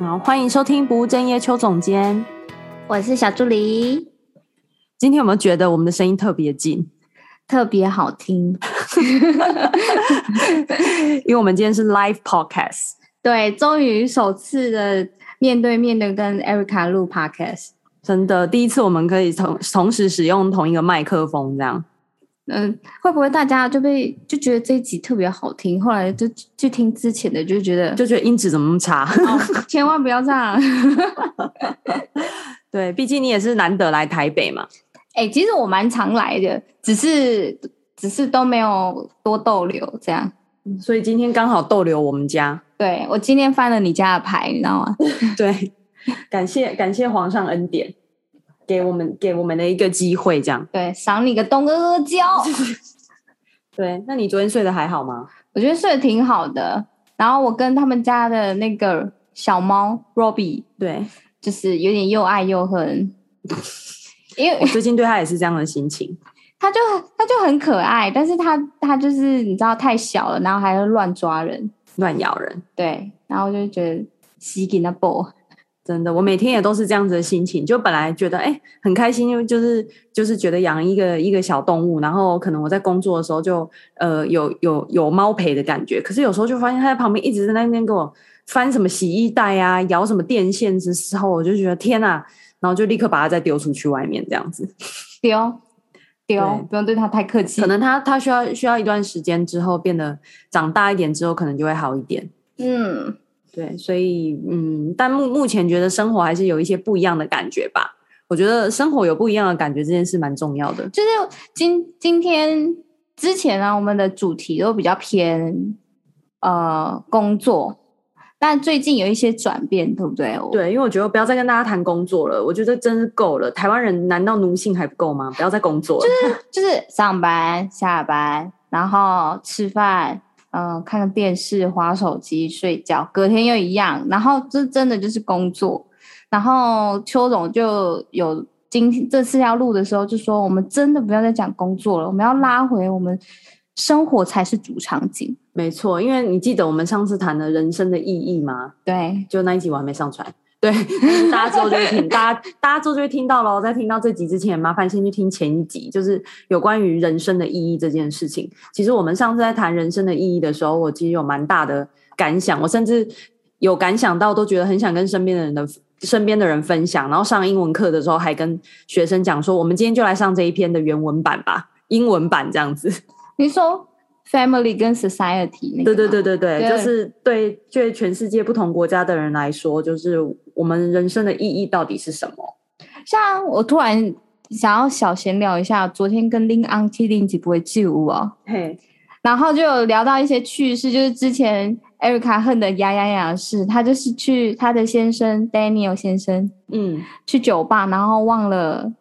好，欢迎收听不务正业邱总监，我是小助理。今天有没有觉得我们的声音特别近，特别好听？因为我们今天是 live podcast，对，终于首次的面对面的跟 Erica 录 podcast，真的第一次我们可以同同时使用同一个麦克风，这样。嗯，会不会大家就被就觉得这一集特别好听，后来就去听之前的，就觉得就觉得音质怎么那么差？哦、千万不要这样。对，毕竟你也是难得来台北嘛。哎、欸，其实我蛮常来的，只是只是都没有多逗留这样。所以今天刚好逗留我们家。对，我今天翻了你家的牌，你知道吗？对，感谢感谢皇上恩典。给我们给我们的一个机会，这样对，赏你个东阿阿胶。对，那你昨天睡得还好吗？我觉得睡得挺好的。然后我跟他们家的那个小猫 Robbie，对，就是有点又爱又恨。因为我最近对他也是这样的心情。他就他就很可爱，但是他他就是你知道太小了，然后还会乱抓人、乱咬人。对，然后我就觉得吸给他抱。真的，我每天也都是这样子的心情。就本来觉得哎很开心，因为就是就是觉得养一个一个小动物，然后可能我在工作的时候就呃有有有猫陪的感觉。可是有时候就发现它在旁边一直在那边给我翻什么洗衣袋啊，摇什么电线的时候，我就觉得天哪！然后就立刻把它再丢出去外面这样子 丢丢，不用对它太客气。可能它它需要需要一段时间之后变得长大一点之后，可能就会好一点。嗯。对，所以嗯，但目目前觉得生活还是有一些不一样的感觉吧。我觉得生活有不一样的感觉这件事蛮重要的。就是今今天之前呢，我们的主题都比较偏呃工作，但最近有一些转变，对不对？对，因为我觉得不要再跟大家谈工作了，我觉得真是够了。台湾人难道奴性还不够吗？不要再工作了，就是 就是上班下班，然后吃饭。嗯，看个电视、划手机、睡觉，隔天又一样。然后这真的就是工作。然后邱总就有今天这次要录的时候就说：“我们真的不要再讲工作了，我们要拉回我们生活才是主场景。”没错，因为你记得我们上次谈的人生的意义吗？对，就那一集我还没上传。对，大家之后就会听，大家大家之后就会听到了。在听到这集之前，麻烦先去听前一集，就是有关于人生的意义这件事情。其实我们上次在谈人生的意义的时候，我其实有蛮大的感想，我甚至有感想到，都觉得很想跟身边的人的身边的人分享。然后上英文课的时候，还跟学生讲说，我们今天就来上这一篇的原文版吧，英文版这样子。你说。Family 跟 Society 那个，对对对对对，就是对对全世界不同国家的人来说，就是我们人生的意义到底是什么？像我突然想要小闲聊一下，昨天跟林安七林几不会记录哦，嘿，然后就有聊到一些趣事，就是之前 Erica 恨的牙痒痒的事，他就是去她的先生 Daniel 先生，嗯，去酒吧，然后忘了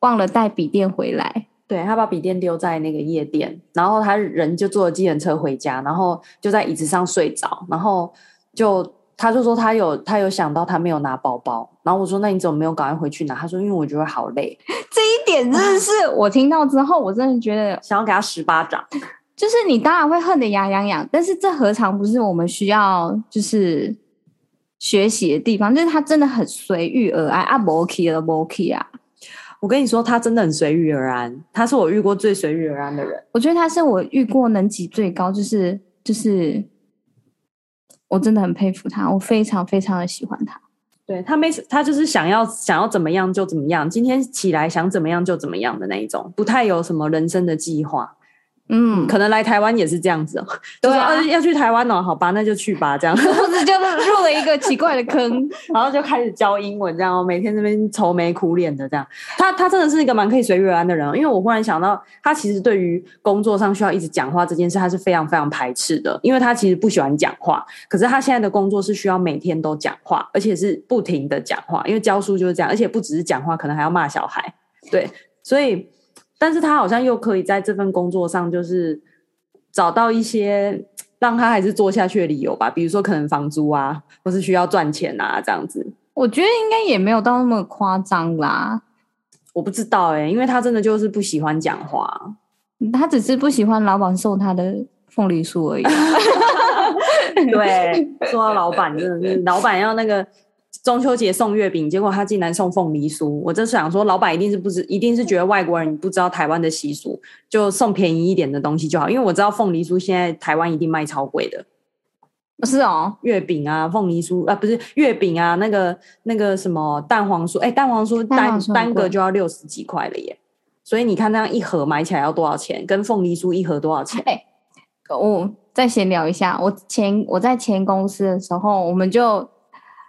忘了带笔电回来。对，他把笔电丢在那个夜店，然后他人就坐了计程车回家，然后就在椅子上睡着，然后就他就说他有他有想到他没有拿包包，然后我说那你怎么没有赶快回去拿？他说因为我觉得好累。这一点真的是我听到之后，我真的觉得想要给他十巴掌。就是你当然会恨得牙痒痒，但是这何尝不是我们需要就是学习的地方？就是他真的很随遇而安啊，无去了摩 key 啊。我跟你说，他真的很随遇而安，他是我遇过最随遇而安的人。我觉得他是我遇过能级最高，就是就是，我真的很佩服他，我非常非常的喜欢他。对，他没他就是想要想要怎么样就怎么样，今天起来想怎么样就怎么样的那一种，不太有什么人生的计划。嗯，可能来台湾也是这样子哦。对啊，就是、要去台湾哦，好吧，那就去吧，这样。或者就入了一个奇怪的坑，然后就开始教英文，这样，每天这边愁眉苦脸的这样。他他真的是一个蛮可以随遇而安的人，因为我忽然想到，他其实对于工作上需要一直讲话这件事，他是非常非常排斥的，因为他其实不喜欢讲话。可是他现在的工作是需要每天都讲话，而且是不停的讲话，因为教书就是这样，而且不只是讲话，可能还要骂小孩。对，所以。但是他好像又可以在这份工作上，就是找到一些让他还是做下去的理由吧，比如说可能房租啊，或是需要赚钱啊，这样子。我觉得应该也没有到那么夸张啦。我不知道哎、欸，因为他真的就是不喜欢讲话，他只是不喜欢老板送他的凤梨酥而已。对，说到老板真的是，老板要那个中秋节送月饼，结果他竟然送凤梨酥。我就想说，老板一定是不知，一定是觉得外国人不知道台湾的习俗，就送便宜一点的东西就好。因为我知道凤梨酥现在台湾一定卖超贵的。是哦，月饼啊，凤梨酥啊，不是月饼啊，那个那个什么蛋黄酥，哎，蛋黄酥单单个就要六十几块了耶。所以你看，那样一盒买起来要多少钱？跟凤梨酥一盒多少钱？哎，我再闲聊一下。我前我在前公司的时候，我们就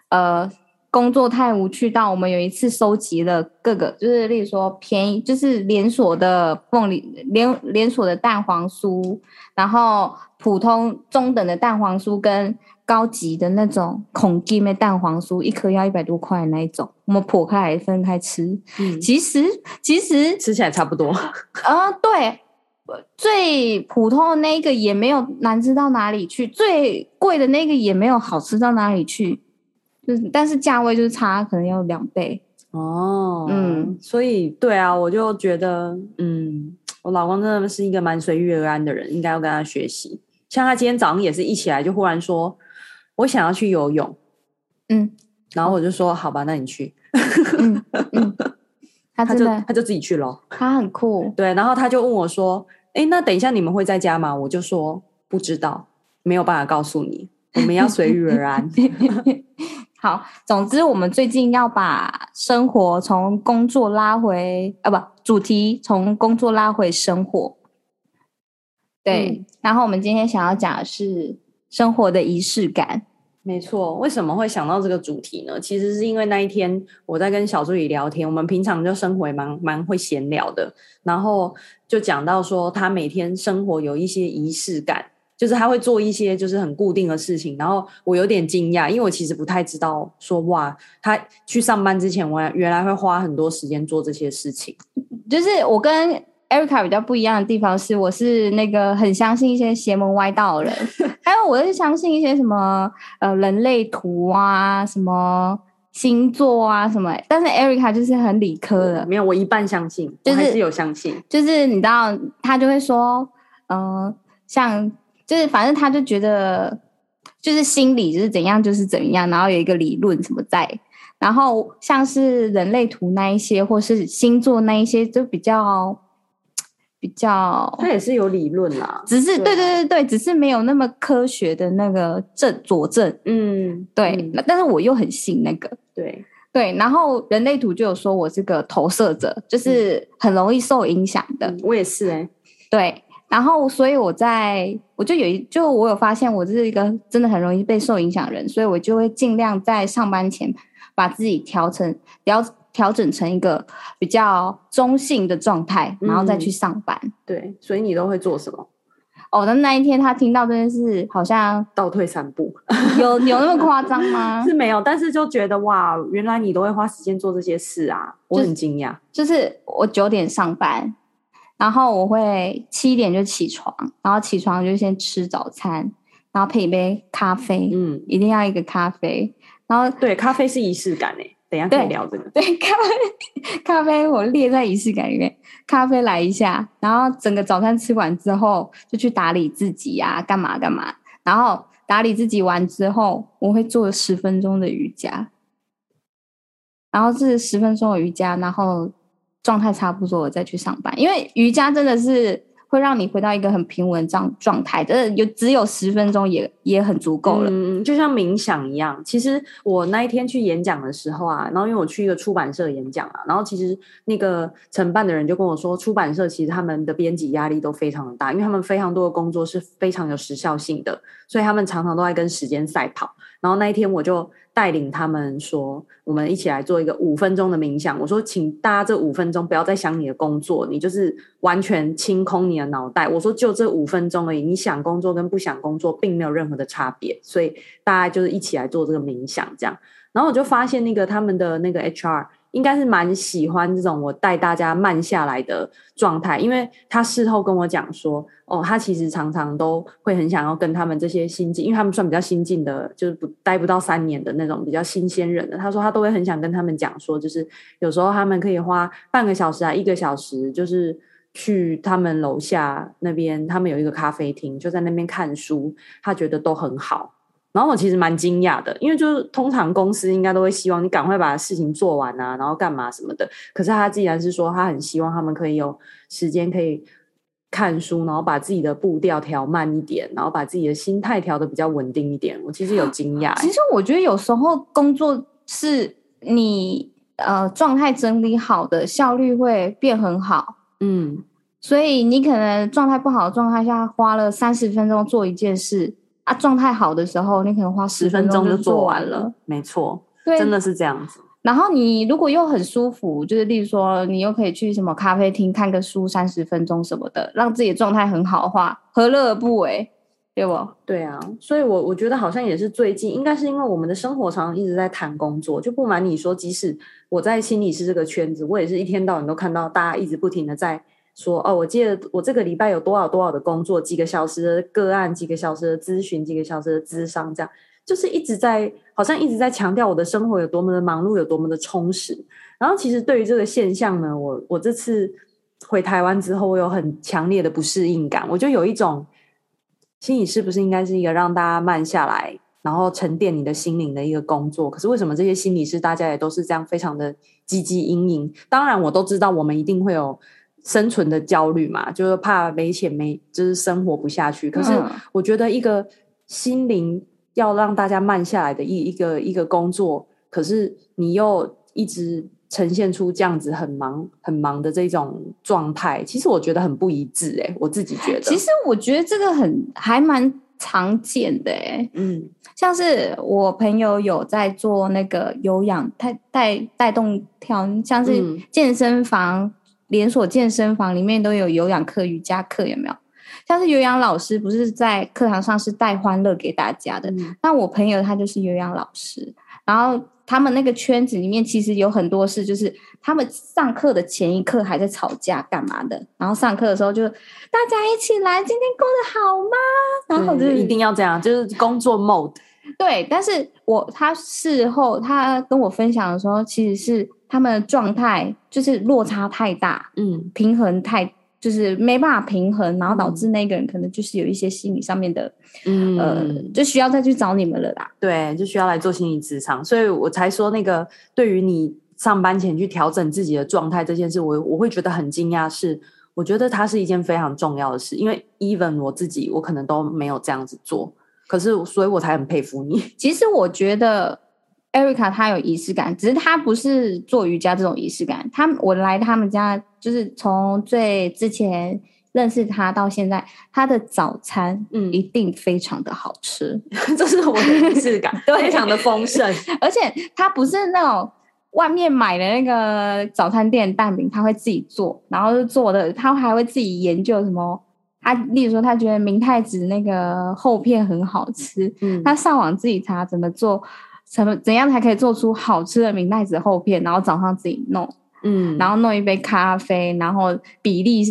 呃工作太无趣到，我们有一次收集了各个，就是例如说便宜，就是连锁的凤梨连连锁的蛋黄酥，然后普通中等的蛋黄酥跟。高级的那种孔金的蛋黄酥，一颗要一百多块那一种，我们剖开来分开吃。嗯，其实其实 吃起来差不多。啊，对，最普通的那个也没有难吃到哪里去，最贵的那个也没有好吃到哪里去。就是，但是价位就是差，可能要两倍。哦，嗯，所以对啊，我就觉得，嗯，我老公真的是一个蛮随遇而安的人，应该要跟他学习。像他今天早上也是一起来就忽然说。我想要去游泳，嗯，然后我就说好吧，那你去，嗯嗯，他他就他就自己去了，他很酷，对，然后他就问我说，哎，那等一下你们会在家吗？我就说不知道，没有办法告诉你，我们要随遇而安。好，总之我们最近要把生活从工作拉回啊，不，主题从工作拉回生活，对，嗯，然后我们今天想要讲的是。生活的仪式感，没错。为什么会想到这个主题呢？其实是因为那一天我在跟小助理聊天，我们平常就生活蛮蛮会闲聊的，然后就讲到说他每天生活有一些仪式感，就是他会做一些就是很固定的事情。然后我有点惊讶，因为我其实不太知道说哇，他去上班之前，我原来会花很多时间做这些事情。就是我跟 Erica 比较不一样的地方是，我是那个很相信一些邪门歪道的人，还有我是相信一些什么呃人类图啊、什么星座啊什么。但是 Erica 就是很理科的，没有我一半相信，就是、我还是有相信。就是你知道，他就会说，嗯、呃，像就是反正他就觉得就是心理就是怎样就是怎样，然后有一个理论什么在，然后像是人类图那一些，或是星座那一些，就比较。比较，它也是有理论啦，只是对对对对，只是没有那么科学的那个证佐证。嗯，对嗯，但是我又很信那个，对对。然后人类图就有说我是个投射者，就是很容易受影响的。嗯、我也是哎、欸，对。然后所以我在我就有一就我有发现我是一个真的很容易被受影响的人，所以我就会尽量在上班前把自己调成调。调整成一个比较中性的状态，然后再去上班。嗯、对，所以你都会做什么？哦，那那一天他听到这件事，好像倒退三步，有有那么夸张吗？是没有，但是就觉得哇，原来你都会花时间做这些事啊，我很惊讶。就是我九点上班，然后我会七点就起床，然后起床就先吃早餐，然后配一杯咖啡，嗯，一定要一个咖啡。然后对，咖啡是仪式感诶。等一下可以聊这个。对，咖啡，咖啡我列在仪式感里面。咖啡来一下，然后整个早餐吃完之后，就去打理自己呀、啊，干嘛干嘛。然后打理自己完之后，我会做十分钟的瑜伽。然后是十分钟的瑜伽，然后状态差不多了再去上班。因为瑜伽真的是。会让你回到一个很平稳状状态，真的有只有十分钟也也很足够了。嗯，就像冥想一样。其实我那一天去演讲的时候啊，然后因为我去一个出版社演讲啊，然后其实那个承办的人就跟我说，出版社其实他们的编辑压力都非常的大，因为他们非常多的工作是非常有时效性的，所以他们常常都在跟时间赛跑。然后那一天我就带领他们说，我们一起来做一个五分钟的冥想。我说，请大家这五分钟不要再想你的工作，你就是完全清空你的脑袋。我说，就这五分钟而已，你想工作跟不想工作并没有任何的差别。所以大家就是一起来做这个冥想，这样。然后我就发现那个他们的那个 HR。应该是蛮喜欢这种我带大家慢下来的状态，因为他事后跟我讲说，哦，他其实常常都会很想要跟他们这些新进，因为他们算比较新进的，就是不待不到三年的那种比较新鲜人的。他说他都会很想跟他们讲说，就是有时候他们可以花半个小时啊，一个小时，就是去他们楼下那边，他们有一个咖啡厅，就在那边看书，他觉得都很好。然后我其实蛮惊讶的，因为就是通常公司应该都会希望你赶快把事情做完啊，然后干嘛什么的。可是他既然是说他很希望他们可以有时间可以看书，然后把自己的步调调慢一点，然后把自己的心态调的比较稳定一点。我其实有惊讶。其实我觉得有时候工作是你呃状态整理好的，效率会变很好。嗯，所以你可能状态不好的状态下，花了三十分钟做一件事。啊，状态好的时候，你可能花十分钟就做完了。没错，对，真的是这样子。然后你如果又很舒服，就是例如说，你又可以去什么咖啡厅看个书三十分钟什么的，让自己的状态很好的话，何乐而不为？对不？对啊，所以我我觉得好像也是最近，应该是因为我们的生活常常一直在谈工作，就不瞒你说，即使我在心理师这个圈子，我也是一天到晚都看到大家一直不停的在。说哦，我记得我这个礼拜有多少多少的工作，几个小时的个案，几个小时的咨询，几个小时的咨商，这样就是一直在，好像一直在强调我的生活有多么的忙碌，有多么的充实。然后其实对于这个现象呢，我我这次回台湾之后，我有很强烈的不适应感。我就有一种心理师不是应该是一个让大家慢下来，然后沉淀你的心灵的一个工作。可是为什么这些心理师大家也都是这样非常的汲汲营营？当然我都知道，我们一定会有。生存的焦虑嘛，就是怕没钱没，就是生活不下去。可是我觉得一个心灵要让大家慢下来的一一个一个工作，可是你又一直呈现出这样子很忙很忙的这种状态，其实我觉得很不一致哎、欸，我自己觉得。其实我觉得这个很还蛮常见的哎、欸，嗯，像是我朋友有在做那个有氧带带带动跳，像是健身房。嗯连锁健身房里面都有有氧课、瑜伽课，有没有？像是有氧老师，不是在课堂上是带欢乐给大家的。嗯、那我朋友他就是有氧老师，然后他们那个圈子里面其实有很多事，就是他们上课的前一刻还在吵架干嘛的，然后上课的时候就大家一起来，今天过得好吗？然后就是一定要这样，就是工作 mode。对，但是我他事后他跟我分享的时候，其实是。他们的状态就是落差太大，嗯，平衡太就是没办法平衡，然后导致那个人可能就是有一些心理上面的，嗯，呃，就需要再去找你们了啦。对，就需要来做心理职场，所以我才说那个对于你上班前去调整自己的状态这件事，我我会觉得很惊讶，是我觉得它是一件非常重要的事，因为 even 我自己我可能都没有这样子做，可是所以我才很佩服你。其实我觉得。Erica 她有仪式感，只是她不是做瑜伽这种仪式感。她我来他们家，就是从最之前认识她到现在，她的早餐嗯一定非常的好吃，这是我的仪式感，对非常的丰盛。而且她不是那种外面买的那个早餐店蛋饼，她会自己做，然后做的她还会自己研究什么。她例如说，他觉得明太子那个厚片很好吃，嗯，她上网自己查怎么做。怎么怎样才可以做出好吃的明太子厚片？然后早上自己弄，嗯，然后弄一杯咖啡，然后比例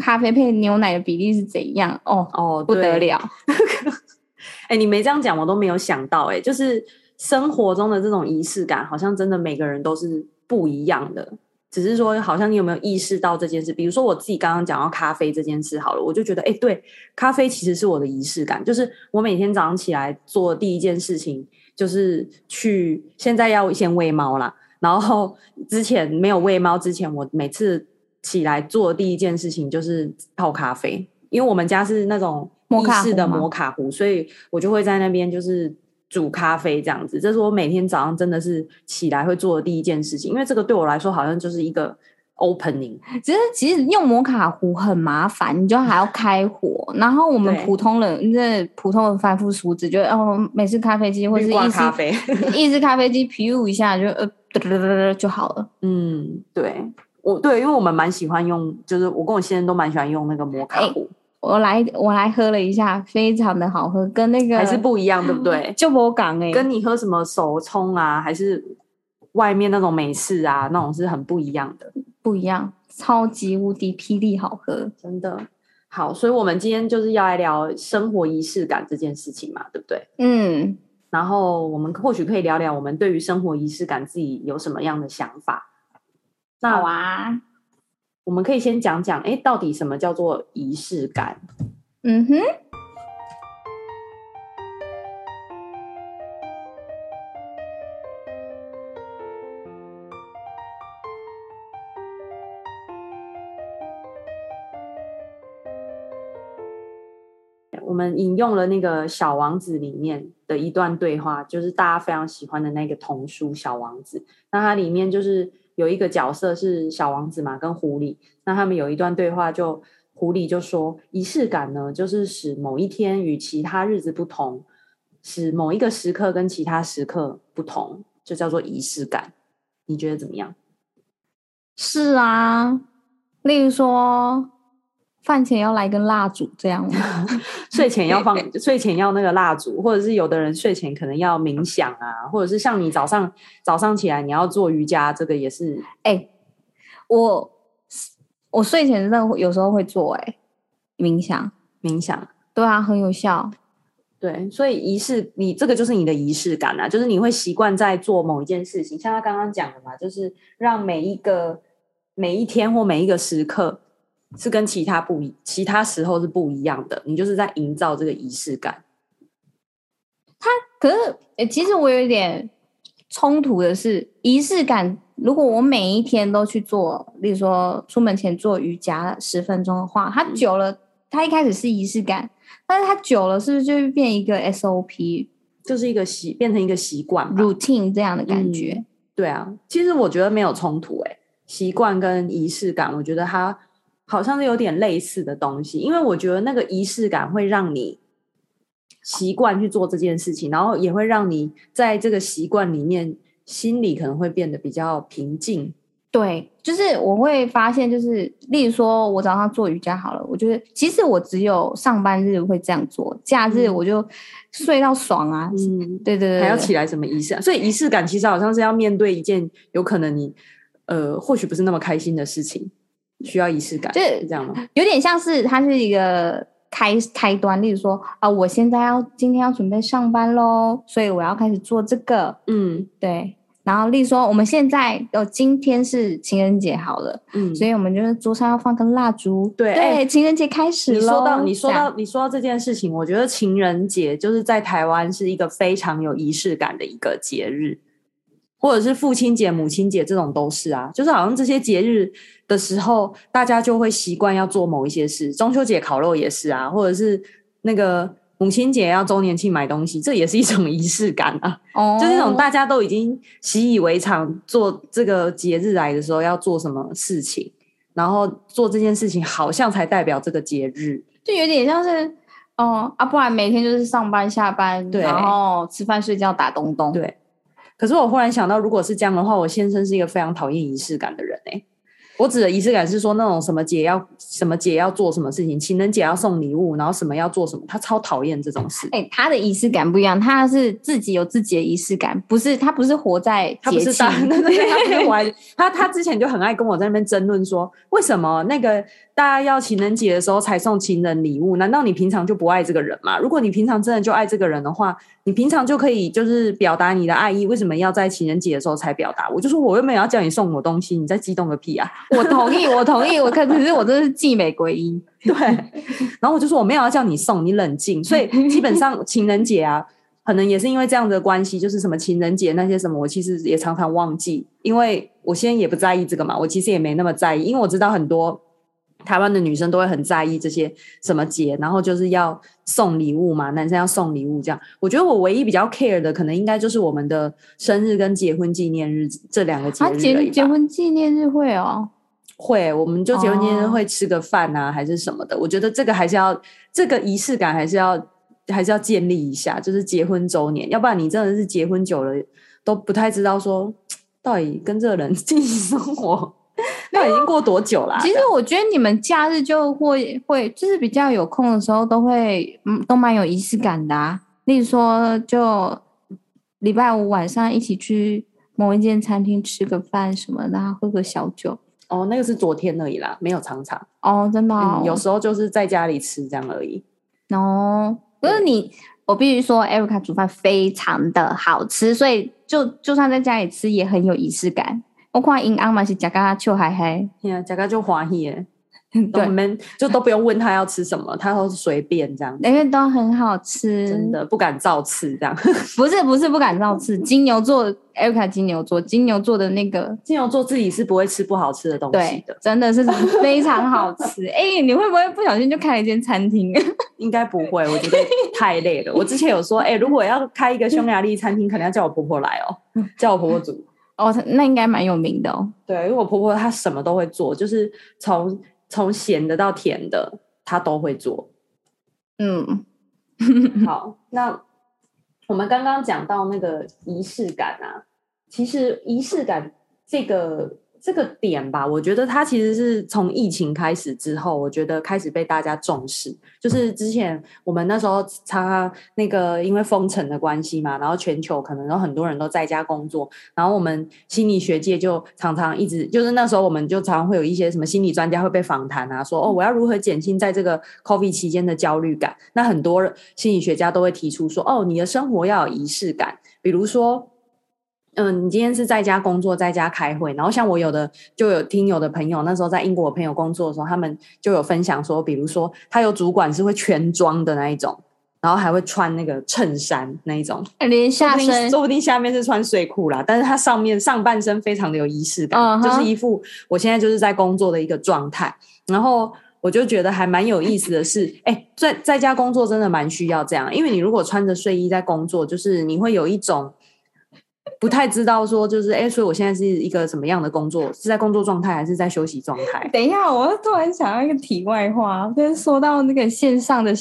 咖啡配牛奶的比例是怎样？哦哦，不得了！哎、欸，你没这样讲，我都没有想到、欸。哎，就是生活中的这种仪式感，好像真的每个人都是不一样的。只是说，好像你有没有意识到这件事？比如说我自己刚刚讲到咖啡这件事，好了，我就觉得，哎、欸，对，咖啡其实是我的仪式感，就是我每天早上起来做第一件事情。就是去，现在要先喂猫啦。然后之前没有喂猫之前，我每次起来做的第一件事情就是泡咖啡，因为我们家是那种意式的摩卡壶，所以我就会在那边就是煮咖啡这样子。这是我每天早上真的是起来会做的第一件事情，因为这个对我来说好像就是一个。Opening，其实其实用摩卡壶很麻烦，你就还要开火。然后我们普通人，那普通的凡夫俗子，就哦，每次咖啡机或是意式咖啡，意式咖啡机，噗一下就呃哒哒哒哒就好了。嗯，对，我对，因为我们蛮喜欢用，就是我跟我先生都蛮喜欢用那个摩卡壶。欸，我来我来喝了一下，非常的好喝，跟那个还是不一样，对不对？就我港哎，跟你喝什么手冲啊，还是外面那种美式啊，那种是很不一样的。不一样，超级无敌霹雳好喝，真的好。所以，我们今天就是要来聊生活仪式感这件事情嘛，对不对？嗯。然后，我们或许可以聊聊我们对于生活仪式感自己有什么样的想法。那好啊，我们可以先讲讲，哎，到底什么叫做仪式感？嗯哼。我们引用了那个《小王子》里面的一段对话，就是大家非常喜欢的那个童书《小王子》。那它里面就是有一个角色是小王子嘛，跟狐狸。那他们有一段对话就，狐狸就说：“仪式感呢，就是使某一天与其他日子不同，使某一个时刻跟其他时刻不同，就叫做仪式感。”你觉得怎么样？是啊，例如说。饭前要来根蜡烛，这样吗？睡前要放，睡前要那个蜡烛，或者是有的人睡前可能要冥想啊，或者是像你早上早上起来你要做瑜伽，这个也是。哎、欸，我我睡前真的有时候会做、欸，哎，冥想，冥想，对啊，很有效。对，所以仪式，你这个就是你的仪式感啊，就是你会习惯在做某一件事情，像他刚刚讲的嘛，就是让每一个每一天或每一个时刻。是跟其他不一，其他时候是不一样的。你就是在营造这个仪式感。他可是，诶、欸，其实我有一点冲突的是，仪式感。如果我每一天都去做，例如说出门前做瑜伽十分钟的话，它久了，它一开始是仪式感，但是它久了，是不是就会变一个 SOP，就是一个习，变成一个习惯 routine 这样的感觉、嗯？对啊，其实我觉得没有冲突、欸，诶，习惯跟仪式感，我觉得它。好像是有点类似的东西，因为我觉得那个仪式感会让你习惯去做这件事情，然后也会让你在这个习惯里面心里可能会变得比较平静。对，就是我会发现，就是例如说我早上做瑜伽好了，我觉得其实我只有上班日会这样做，假日我就睡到爽啊。嗯，对对对，还要起来什么仪式？所以仪式感其实好像是要面对一件有可能你呃或许不是那么开心的事情。需要仪式感，就是，这样吗？有点像是它是一个开开端，例如说啊，我现在要今天要准备上班喽，所以我要开始做这个，嗯，对。然后例如说我们现在哦，今天是情人节好了，嗯，所以我们就是桌上要放根蜡烛，对，对，欸，情人节开始了。你说到你说到你说到这件事情，我觉得情人节就是在台湾是一个非常有仪式感的一个节日。或者是父亲节、母亲节这种都是啊，就是好像这些节日的时候，大家就会习惯要做某一些事。中秋节烤肉也是啊，或者是那个母亲节要周年庆买东西，这也是一种仪式感啊。哦，就是那种大家都已经习以为常，做这个节日来的时候要做什么事情，然后做这件事情好像才代表这个节日，就有点像是哦啊，不然每天就是上班下班，对，然后吃饭睡觉打东东，对。可是我忽然想到，如果是这样的话，我先生是一个非常讨厌仪式感的人诶、我指的仪式感是说那种什么节要什么节要做什么事情，情人节要送礼物，然后什么要做什么，他超讨厌这种事。哎、欸，他的仪式感不一样，他是自己有自己的仪式感，不是他不是活在他不是大，他不是他他之前就很爱跟我在那边争论说，为什么那个大家要情人节的时候才送情人礼物？难道你平常就不爱这个人吗？如果你平常真的就爱这个人的话，你平常就可以就是表达你的爱意，为什么要在情人节的时候才表达？我就说我又没有要叫你送我东西，你在激动个屁啊！我同意，我同意，我可可是我真的是既美归一，对。然后我就说我没有要叫你送，你冷静。所以基本上情人节啊，可能也是因为这样的关系，就是什么情人节那些什么，我其实也常常忘记，因为我现在也不在意这个嘛，我其实也没那么在意，因为我知道很多。台湾的女生都会很在意这些什么节，然后就是要送礼物嘛，男生要送礼物这样。我觉得我唯一比较 care 的，可能应该就是我们的生日跟结婚纪念日这两个节日。啊，结结婚纪念日会哦，会，我们就结婚纪念日会吃个饭啊，还是什么的。我觉得这个还是要这个仪式感还是要还是要建立一下，就是结婚周年，要不然你真的是结婚久了都不太知道说 到底跟这个人 进行生活。那已经过多久了啊？其实我觉得你们假日就会会就是比较有空的时候，都会嗯都蛮有仪式感的啊。例如说，就礼拜五晚上一起去某一间餐厅吃个饭什么的，然后喝个小酒。哦，那个是昨天而已啦，没有常常。哦，真的哦。嗯，有时候就是在家里吃这样而已。哦，可是你，我必须说，Erica 煮饭非常的好吃，所以就就算在家里吃也很有仪式感。我看因翁嘛是食甲笑嗨嗨，呀，食甲就欢喜诶。我们就都不用问他要吃什么，他都是随便这样，因为都很好吃，真的不敢造次这样。不是不是不敢造次，金牛座，Erica 金牛座，金牛座的那个金牛座自己是不会吃不好吃的东西的，真的是非常好吃。哎、欸，你会不会不小心就开了一间餐厅？应该不会，我觉得太累了。我之前有说，哎、欸，如果要开一个匈牙利餐厅，可能要叫我婆婆来哦，叫我婆婆煮。哦，那应该蛮有名的哦。对，因为我婆婆她什么都会做，就是从。从咸的到甜的，她都会做。嗯，好，那我们刚刚讲到那个仪式感啊，其实仪式感这个。这个点吧，我觉得它其实是从疫情开始之后，我觉得开始被大家重视。就是之前我们那时候常常那个因为封城的关系嘛，然后全球可能有很多人都在家工作，然后我们心理学界就常常一直就是那时候我们就常常会有一些什么心理专家会被访谈啊，说哦，我要如何减轻在这个 COVID 期间的焦虑感？那很多心理学家都会提出说，哦，你的生活要有仪式感，比如说。嗯，你今天是在家工作，在家开会，然后像我有的就有听有的朋友，那时候在英国的朋友工作的时候，他们就有分享说，比如说他有主管是会全装的那一种，然后还会穿那个衬衫那一种，连下身说不定，下面是穿睡裤啦，但是他上面上半身非常的有仪式感，uh -huh. 就是一副我现在就是在工作的一个状态。然后我就觉得还蛮有意思的是，哎，在在家工作真的蛮需要这样，因为你如果穿着睡衣在工作，就是你会有一种。不太知道说就是哎，所以我现在是一个什么样的工作？是在工作状态还是在休息状态？等一下，我突然想到一个题外话，就是说到那个线上的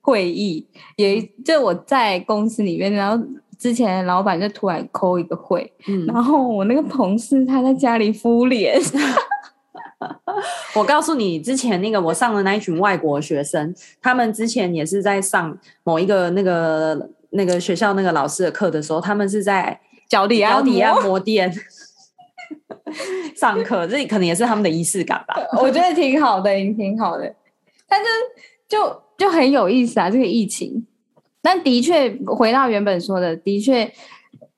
会议，也就我在公司里面，然后之前老板就突然 call 一个会，嗯，然后我那个同事他在家里敷脸。我告诉你，之前那个我上的那一群外国学生，他们之前也是在上某一个那个那个学校那个老师的课的时候，他们是在。脚底脚底按摩店 上课，这可能也是他们的仪式感吧。我觉得挺好的，挺好的。但是就就很有意思啊，这个疫情。但的确，回到原本说的，的确，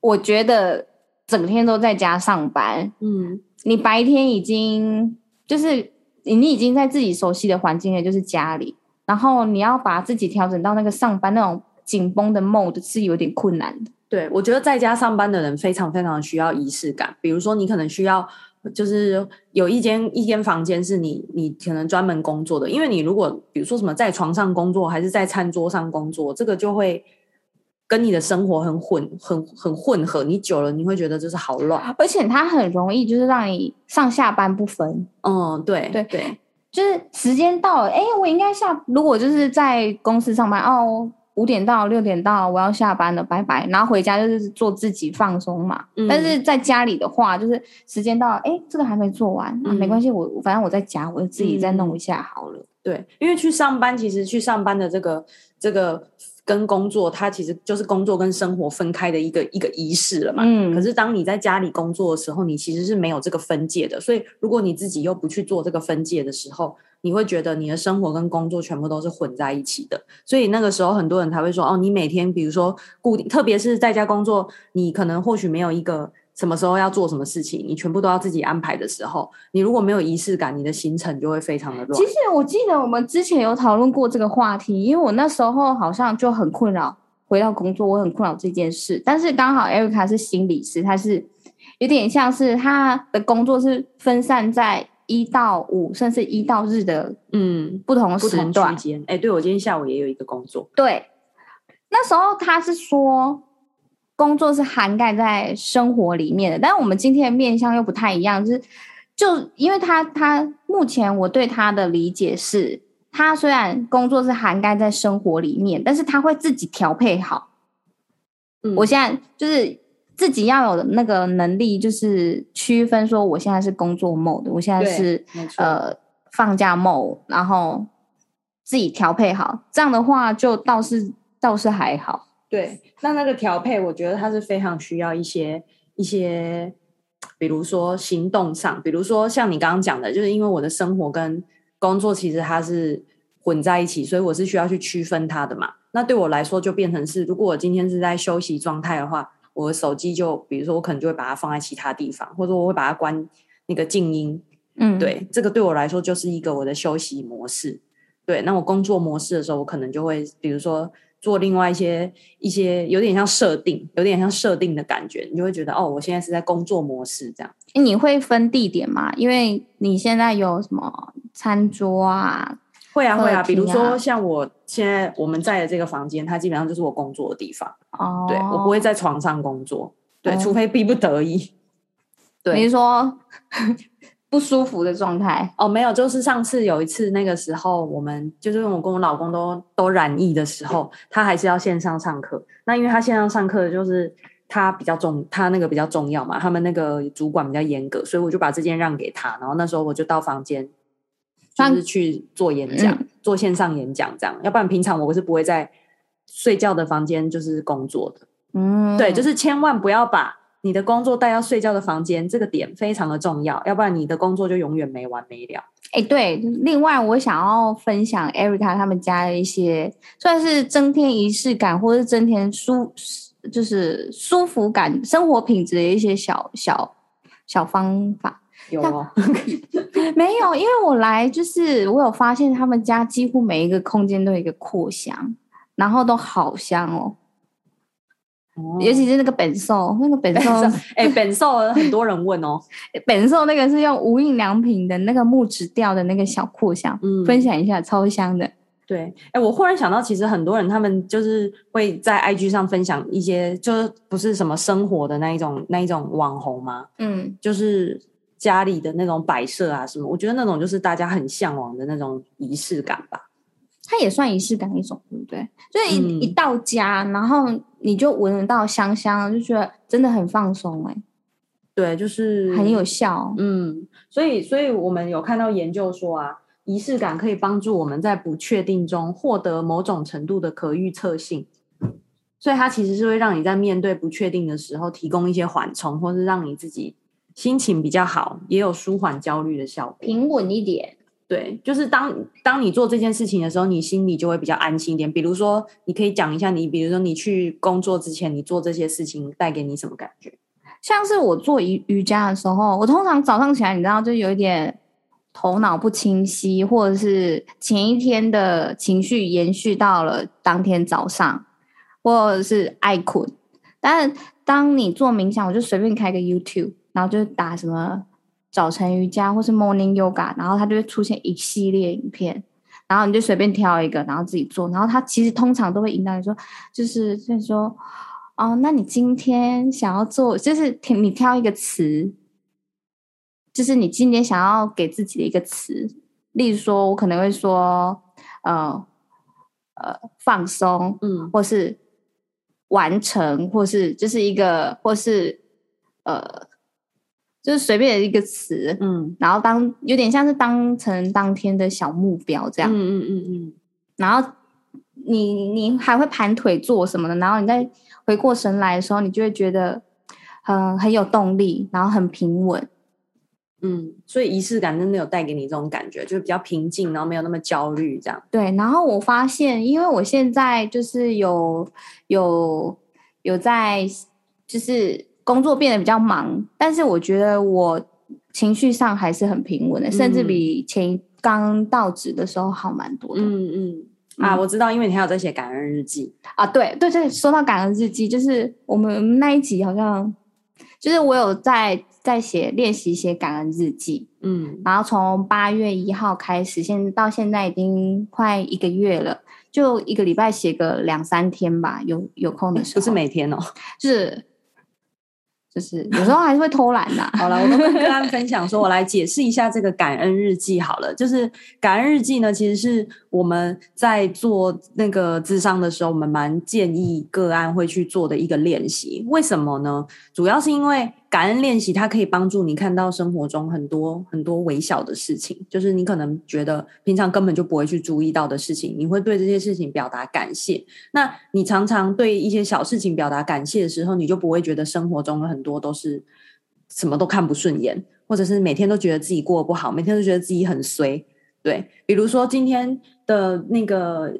我觉得整天都在家上班。嗯，你白天已经就是你已经在自己熟悉的环境里，就是家里，然后你要把自己调整到那个上班那种紧绷的 mode 是有点困难的。对，我觉得在家上班的人非常非常需要仪式感。比如说，你可能需要就是有一间一间房间是你你可能专门工作的，因为你如果比如说什么在床上工作，还是在餐桌上工作，这个就会跟你的生活很混很很混合。你久了你会觉得就是好乱，而且它很容易就是让你上下班不分。嗯，对对对，就是时间到了，哎，我应该下。如果就是在公司上班哦。五点到六点到，我要下班了，拜拜。然后回家就是做自己放松嘛。嗯、但是在家里的话，就是时间到了，哎，这个还没做完，没关系，我反正我在家，我就自己再弄一下好了。对，因为去上班，其实去上班的这个这个。跟工作，它其实就是工作跟生活分开的一个一个仪式了嘛。嗯。可是当你在家里工作的时候，你其实是没有这个分界的。所以，如果你自己又不去做这个分界的时候，你会觉得你的生活跟工作全部都是混在一起的。所以那个时候，很多人才会说：“哦，你每天比如说固定，特别是在家工作，你可能或许没有一个。”什么时候要做什么事情，你全部都要自己安排的时候，你如果没有仪式感，你的行程就会非常的乱。其实我记得我们之前有讨论过这个话题，因为我那时候好像就很困扰，回到工作我很困扰这件事。但是刚好 Erica 是心理师，他是有点像是他的工作是分散在一到五，甚至一到日的嗯不同时段间。哎、欸，对，我今天下午也有一个工作。对，那时候他是说。工作是涵盖在生活里面的，但是我们今天的面向又不太一样，就是就因为他他目前我对他的理解是，他虽然工作是涵盖在生活里面，但是他会自己调配好。嗯，我现在就是自己要有那个能力，就是区分说我现在是工作 mode，我现在是呃放假 mode，然后自己调配好，这样的话就倒是倒是还好。对，那那个调配，我觉得它是非常需要一些一些，比如说行动上，比如说像你刚刚讲的，就是因为我的生活跟工作其实它是混在一起，所以我是需要去区分它的嘛。那对我来说，就变成是，如果我今天是在休息状态的话，我的手机就，比如说我可能就会把它放在其他地方，或者我会把它关那个静音，嗯，对，这个对我来说就是一个我的休息模式。对，那我工作模式的时候，我可能就会比如说做另外一些一些有点像设定，有点像设定的感觉，你就会觉得哦，我现在是在工作模式这样。你会分地点吗？因为你现在有什么餐桌啊？会啊会啊，比如说像我现在我们在的这个房间，它基本上就是我工作的地方。哦，对，我不会在床上工作，对，哦、除非逼不得已。对，你是说 不舒服的状态？哦，没有，就是上次有一次那个时候，我们就是我跟我老公都都染疫的时候，他还是要线上上课。那因为他线上上课就是他比较重，他那个比较重要嘛，他们那个主管比较严格，所以我就把这间让给他。然后那时候我就到房间。就是去做演讲，嗯、做线上演讲这样，要不然平常我是不会在睡觉的房间就是工作的。嗯，对，就是千万不要把你的工作带到睡觉的房间，这个点非常的重要，要不然你的工作就永远没完没了。哎、欸，对，另外我想要分享 Erica 他们家的一些算是增添仪式感，或者是增添舒就是舒服感、生活品质的一些小小小方法。有哦，没有，因为我来就是我有发现他们家几乎每一个空间都有一个扩香，然后都好香哦。哦，尤其是那个本寿，那个本寿，哎，本寿很多人问哦，本寿那个是用无印良品的那个木质调的那个小扩香，嗯，分享一下，超香的。对，哎，我忽然想到，其实很多人他们就是会在 IG 上分享一些，就是不是什么生活的那一种那一种网红吗？嗯，就是。家里的那种摆设啊，什么？我觉得那种就是大家很向往的那种仪式感吧。它也算仪式感一种，对不对？就是一、嗯、一到家，然后你就闻得到香香，就觉得真的很放松哎、欸。对，就是很有效。嗯，所以，所以我们有看到研究说啊，仪式感可以帮助我们在不确定中获得某种程度的可预测性。所以它其实是会让你在面对不确定的时候提供一些缓冲，或是让你自己。心情比较好，也有舒缓焦虑的效果，平稳一点。对，就是当当你做这件事情的时候，你心里就会比较安心一点。比如说，你可以讲一下你，比如说你去工作之前，你做这些事情带给你什么感觉？像是我做瑜瑜伽的时候，我通常早上起来，你知道，就有一点头脑不清晰，或者是前一天的情绪延续到了当天早上，或者是爱困。但是当你做冥想，我就随便开个 YouTube。然后就打什么早晨瑜伽或是 Morning Yoga，然后它就会出现一系列影片，然后你就随便挑一个，然后自己做。然后它其实通常都会引导你说，就是就是说，哦，那你今天想要做，就是你挑一个词，就是你今天想要给自己的一个词。例如说，我可能会说，呃呃，放松，嗯，或是完成，或是就是一个，或是呃。就是随便的一个词，嗯，然后当有点像是当成当天的小目标这样，嗯嗯嗯嗯，然后你你还会盘腿坐什么的，然后你再回过神来的时候，你就会觉得很很有动力，然后很平稳，嗯，所以仪式感真的有带给你这种感觉，就是比较平静，然后没有那么焦虑这样。对，然后我发现，因为我现在就是有有有在就是。工作变得比较忙，但是我觉得我情绪上还是很平稳的，嗯、甚至比前刚到职的时候好蛮多的。嗯嗯啊，我知道，因为你还有在写感恩日记啊。对对对，说到感恩日记，就是我们那一集好像就是我有在在写练习写感恩日记。嗯，然后从八月一号开始，现到现在已经快一个月了，就一个礼拜写个两三天吧，有有空的时候。不是每天哦，就 是。就是有时候还是会偷懒的。好了，我跟他们分享说，我来解释一下这个感恩日记好了。就是感恩日记呢，其实是我们在做那个智商的时候，我们蛮建议个案会去做的一个练习。为什么呢？主要是因为。感恩练习，它可以帮助你看到生活中很多很多微小的事情，就是你可能觉得平常根本就不会去注意到的事情，你会对这些事情表达感谢。那你常常对一些小事情表达感谢的时候，你就不会觉得生活中很多都是什么都看不顺眼，或者是每天都觉得自己过得不好，每天都觉得自己很衰。对，比如说今天的那个。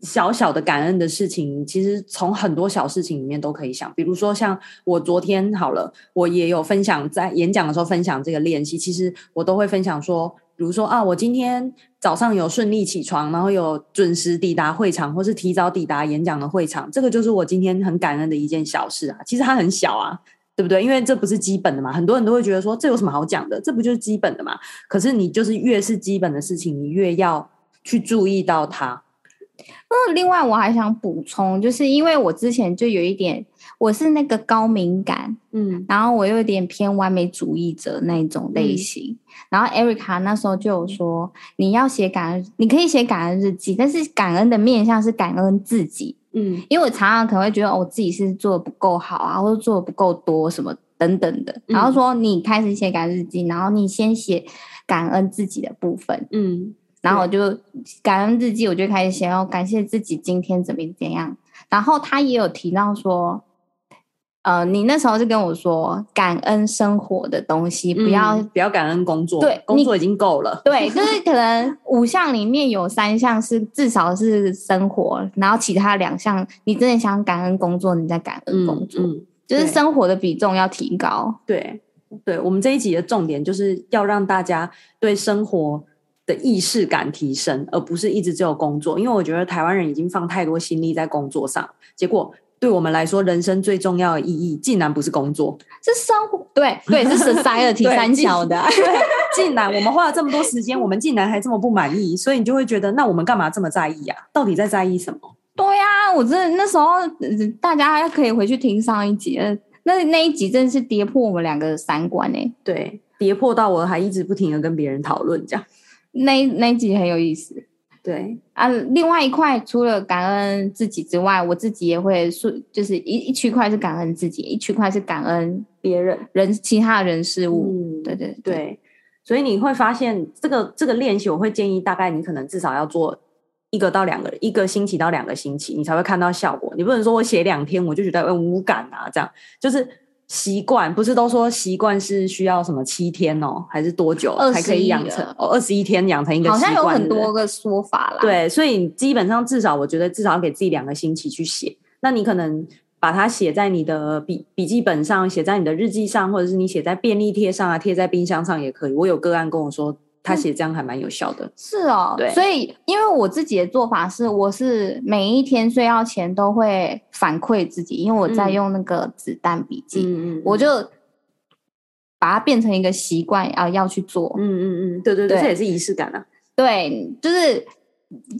小小的感恩的事情，其实从很多小事情里面都可以想。比如说，像我昨天好了，我也有分享在演讲的时候分享这个练习。其实我都会分享说，比如说啊，我今天早上有顺利起床，然后有准时抵达会场，或是提早抵达演讲的会场，这个就是我今天很感恩的一件小事啊。其实它很小啊，对不对？因为这不是基本的嘛，很多人都会觉得说，这有什么好讲的？这不就是基本的嘛？可是你就是越是基本的事情，你越要去注意到它。那另外我还想补充，就是因为我之前就有一点，我是那个高敏感，嗯，然后我有点偏完美主义者那种类型。嗯、然后 Erica 那时候就有说，你要写感恩，你可以写感恩日记，但是感恩的面向是感恩自己，嗯，因为我常常可能会觉得，哦，我自己是做的不够好啊，或者做的不够多什么等等的。然后说你开始写感恩日记，然后你先写感恩自己的部分，嗯。然后我就感恩日记，我就开始写，要感谢自己今天怎么怎样。然后他也有提到说，呃，你那时候是跟我说感恩生活的东西，不要、嗯、不要感恩工作，对，工作已经够了。对，就是可能五项里面有三项是至少是生活，然后其他两项你真的想感恩工作，你在感恩工作，嗯嗯、就是生活的比重要提高。对，对，我们这一集的重点就是要让大家对生活的意识感提升，而不是一直只有工作。因为我觉得台湾人已经放太多心力在工作上，结果对我们来说，人生最重要的意义竟然不是工作，是生活。对对，是 society 三小的。对，竟然我们花了这么多时间，我们竟然还这么不满意，所以你就会觉得，那我们干嘛这么在意啊？到底在在意什么？对呀、啊，我真的那时候大家还可以回去听上一集，那那一集真的是跌破我们两个的三观哎，对，跌破到我还一直不停的跟别人讨论这样。那那集很有意思，对啊。另外一块除了感恩自己之外，我自己也会说，就是一一区块是感恩自己，一区块是感恩别人、人其他的人事物。嗯，对对对，对。所以你会发现，这个这个练习，我会建议大概你可能至少要做一个到两个一个星期到两个星期，你才会看到效果。你不能说我写两天我就觉得很无感啊，这样就是。习惯不是都说习惯是需要什么七天哦，还是多久才可以养成？哦，二十一天养成一个习惯，好像有很多个说法啦。对，所以基本上至少我觉得至少要给自己两个星期去写。那你可能把它写在你的笔笔记本上，写在你的日记上，或者是你写在便利贴上啊，贴在冰箱上也可以。我有个案跟我说。他写这样还蛮有效的，是哦，对，所以因为我自己的做法是，我是每一天睡觉前都会反馈自己，因为我在用那个子弹笔记，嗯嗯，我就把它变成一个习惯啊，要去做，嗯嗯嗯，对对对，这也是仪式感啊，对，就是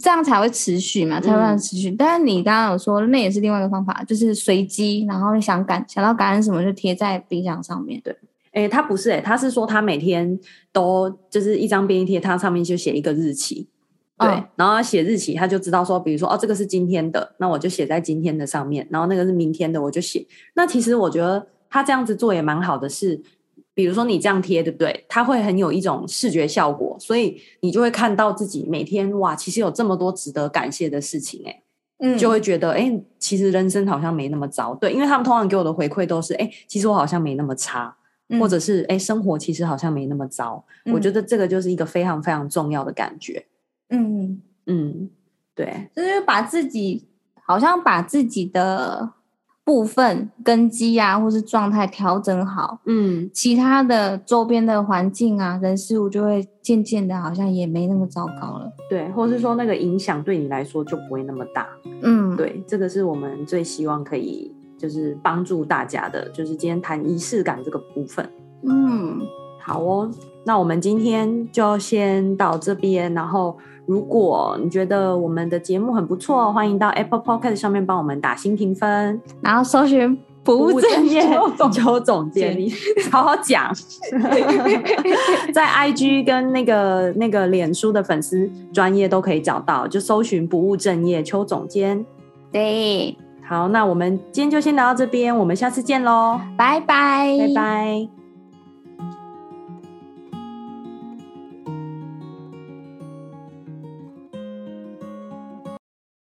这样才会持续嘛，才会让持续。但是你刚刚有说，那也是另外一个方法，就是随机，然后你想感想到感恩什么，就贴在冰箱上面，对。哎、欸，他不是哎、欸，他是说他每天都就是一张便利贴，他上面就写一个日期，对，哦、然后他写日期，他就知道说，比如说哦，这个是今天的，那我就写在今天的上面，然后那个是明天的，我就写。那其实我觉得他这样子做也蛮好的是，是比如说你这样贴，对不对？他会很有一种视觉效果，所以你就会看到自己每天哇，其实有这么多值得感谢的事情、欸，哎，嗯，就会觉得哎、欸，其实人生好像没那么糟，对，因为他们通常给我的回馈都是哎、欸，其实我好像没那么差。或者是哎，生活其实好像没那么糟。嗯、我觉得这个就是一个非常非常重要的感觉。嗯嗯，对，就是把自己好像把自己的部分根基啊，或是状态调整好。嗯，其他的周边的环境啊，人事物就会渐渐的，好像也没那么糟糕了。对，或是说那个影响对你来说就不会那么大。嗯，对，这个是我们最希望可以。就是帮助大家的，就是今天谈仪式感这个部分。嗯，好哦，那我们今天就先到这边。然后，如果你觉得我们的节目很不错，欢迎到 Apple Podcast 上面帮我们打新评分，然后搜寻不务正业邱 总监，你好好讲。在 IG 跟那个那个脸书的粉丝专业都可以找到，就搜寻不务正业邱总监。对。好，那我们今天就先聊到这边，我们下次见喽，拜拜，拜拜。